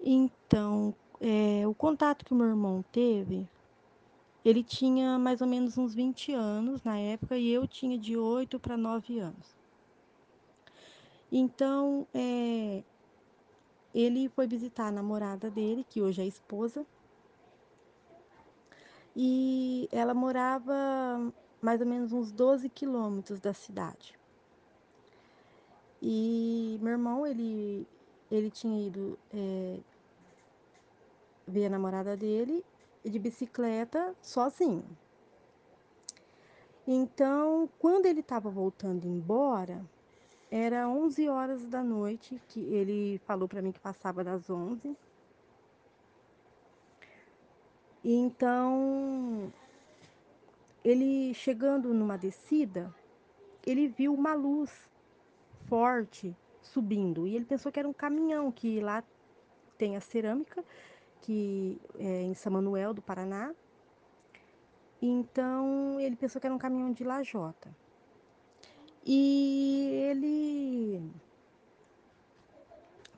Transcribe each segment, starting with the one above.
Então, eh, o contato que o meu irmão teve, ele tinha mais ou menos uns 20 anos na época e eu tinha de 8 para 9 anos. Então, eh, ele foi visitar a namorada dele, que hoje é esposa, e ela morava mais ou menos uns 12 quilômetros da cidade. E meu irmão, ele, ele tinha ido eh, ver a namorada dele de bicicleta sozinho. Então, quando ele estava voltando embora, era 11 horas da noite, que ele falou para mim que passava das 11. Então, ele chegando numa descida, ele viu uma luz forte subindo e ele pensou que era um caminhão, que lá tem a cerâmica, que é em São Manuel do Paraná. Então, ele pensou que era um caminhão de lajota. E ele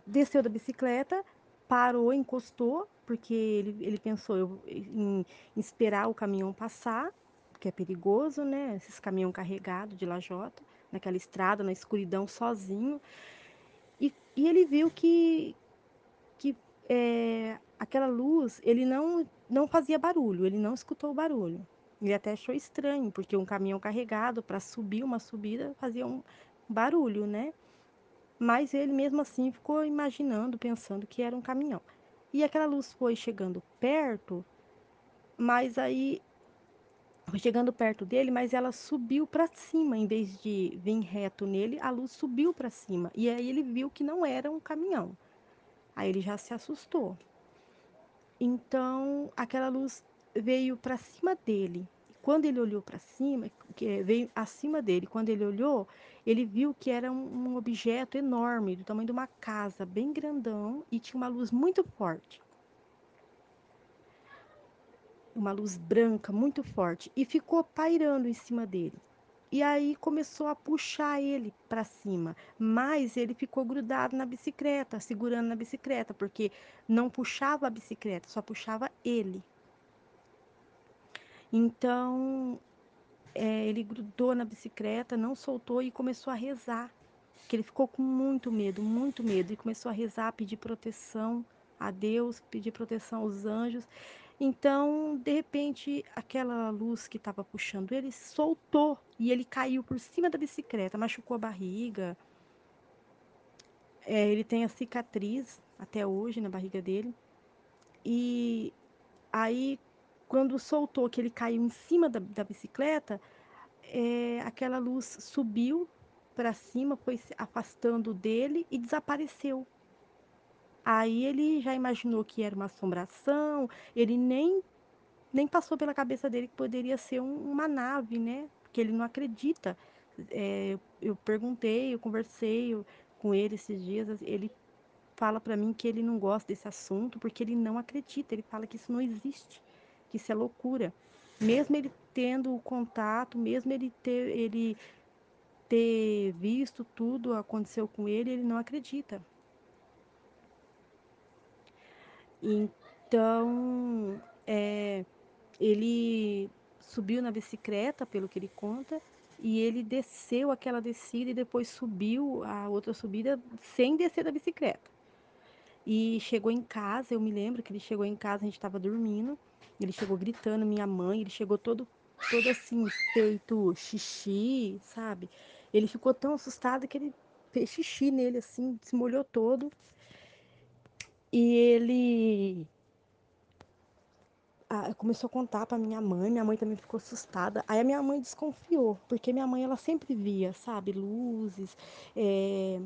desceu da bicicleta, parou, encostou, porque ele, ele pensou em, em esperar o caminhão passar, porque é perigoso, né? Esses caminhão carregado de lajota, naquela estrada, na escuridão, sozinho. E, ele viu que, que é, aquela luz, ele não, não fazia barulho, ele não escutou o barulho. Ele até achou estranho, porque um caminhão carregado para subir uma subida fazia um barulho, né? Mas ele mesmo assim ficou imaginando, pensando que era um caminhão. E aquela luz foi chegando perto, mas aí chegando perto dele, mas ela subiu para cima, em vez de vir reto nele, a luz subiu para cima. E aí ele viu que não era um caminhão. Aí ele já se assustou. Então, aquela luz veio para cima dele. Quando ele olhou para cima, que veio acima dele, quando ele olhou, ele viu que era um, um objeto enorme, do tamanho de uma casa, bem grandão, e tinha uma luz muito forte. Uma luz branca muito forte, e ficou pairando em cima dele. E aí começou a puxar ele para cima, mas ele ficou grudado na bicicleta, segurando na bicicleta, porque não puxava a bicicleta, só puxava ele. Então, é, ele grudou na bicicleta, não soltou e começou a rezar. Que ele ficou com muito medo, muito medo, e começou a rezar, pedir proteção a Deus, pedir proteção aos anjos. Então, de repente, aquela luz que estava puxando ele soltou e ele caiu por cima da bicicleta, machucou a barriga. É, ele tem a cicatriz até hoje na barriga dele. E aí, quando soltou que ele caiu em cima da, da bicicleta, é, aquela luz subiu para cima, foi se afastando dele e desapareceu. Aí ele já imaginou que era uma assombração, ele nem, nem passou pela cabeça dele que poderia ser um, uma nave, né? Porque ele não acredita. É, eu perguntei, eu conversei com ele esses dias, ele fala para mim que ele não gosta desse assunto porque ele não acredita, ele fala que isso não existe, que isso é loucura. Mesmo ele tendo o contato, mesmo ele ter, ele ter visto tudo aconteceu com ele, ele não acredita. Então, é, ele subiu na bicicleta, pelo que ele conta, e ele desceu aquela descida e depois subiu a outra subida sem descer da bicicleta. E chegou em casa, eu me lembro que ele chegou em casa, a gente estava dormindo, ele chegou gritando, minha mãe, ele chegou todo, todo assim, feito xixi, sabe? Ele ficou tão assustado que ele fez xixi nele, assim, se molhou todo. E ele ah, começou a contar para minha mãe, minha mãe também ficou assustada. Aí a minha mãe desconfiou, porque minha mãe ela sempre via, sabe, luzes, é,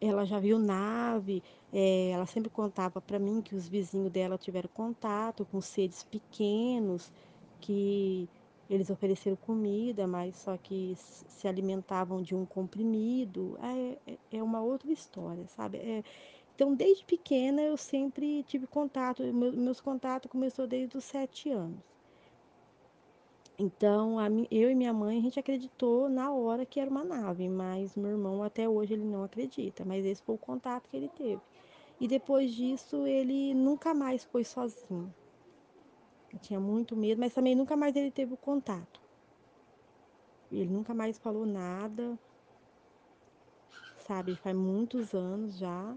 ela já viu nave, é, ela sempre contava para mim que os vizinhos dela tiveram contato com seres pequenos, que eles ofereceram comida, mas só que se alimentavam de um comprimido. É, é, é uma outra história, sabe? É, então, desde pequena, eu sempre tive contato, meu, meus contatos começou desde os sete anos. Então, a, eu e minha mãe, a gente acreditou na hora que era uma nave, mas meu irmão até hoje ele não acredita, mas esse foi o contato que ele teve. E depois disso, ele nunca mais foi sozinho. Eu tinha muito medo, mas também nunca mais ele teve o contato. Ele nunca mais falou nada, sabe? Faz muitos anos já.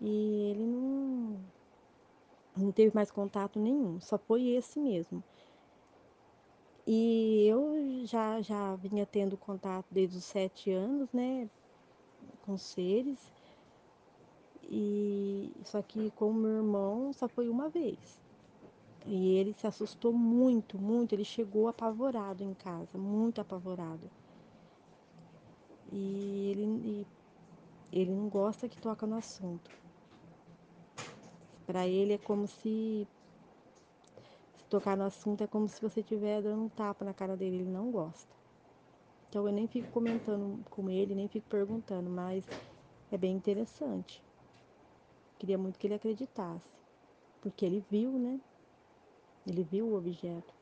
E ele não, não teve mais contato nenhum, só foi esse mesmo. E eu já, já vinha tendo contato desde os sete anos, né? Com seres. E só que com o meu irmão só foi uma vez. E ele se assustou muito, muito. Ele chegou apavorado em casa, muito apavorado. E ele, ele não gosta que toca no assunto. Para ele é como se tocar no assunto é como se você estiver dando um tapa na cara dele, ele não gosta. Então eu nem fico comentando com ele, nem fico perguntando, mas é bem interessante. Queria muito que ele acreditasse, porque ele viu, né? Ele viu o objeto.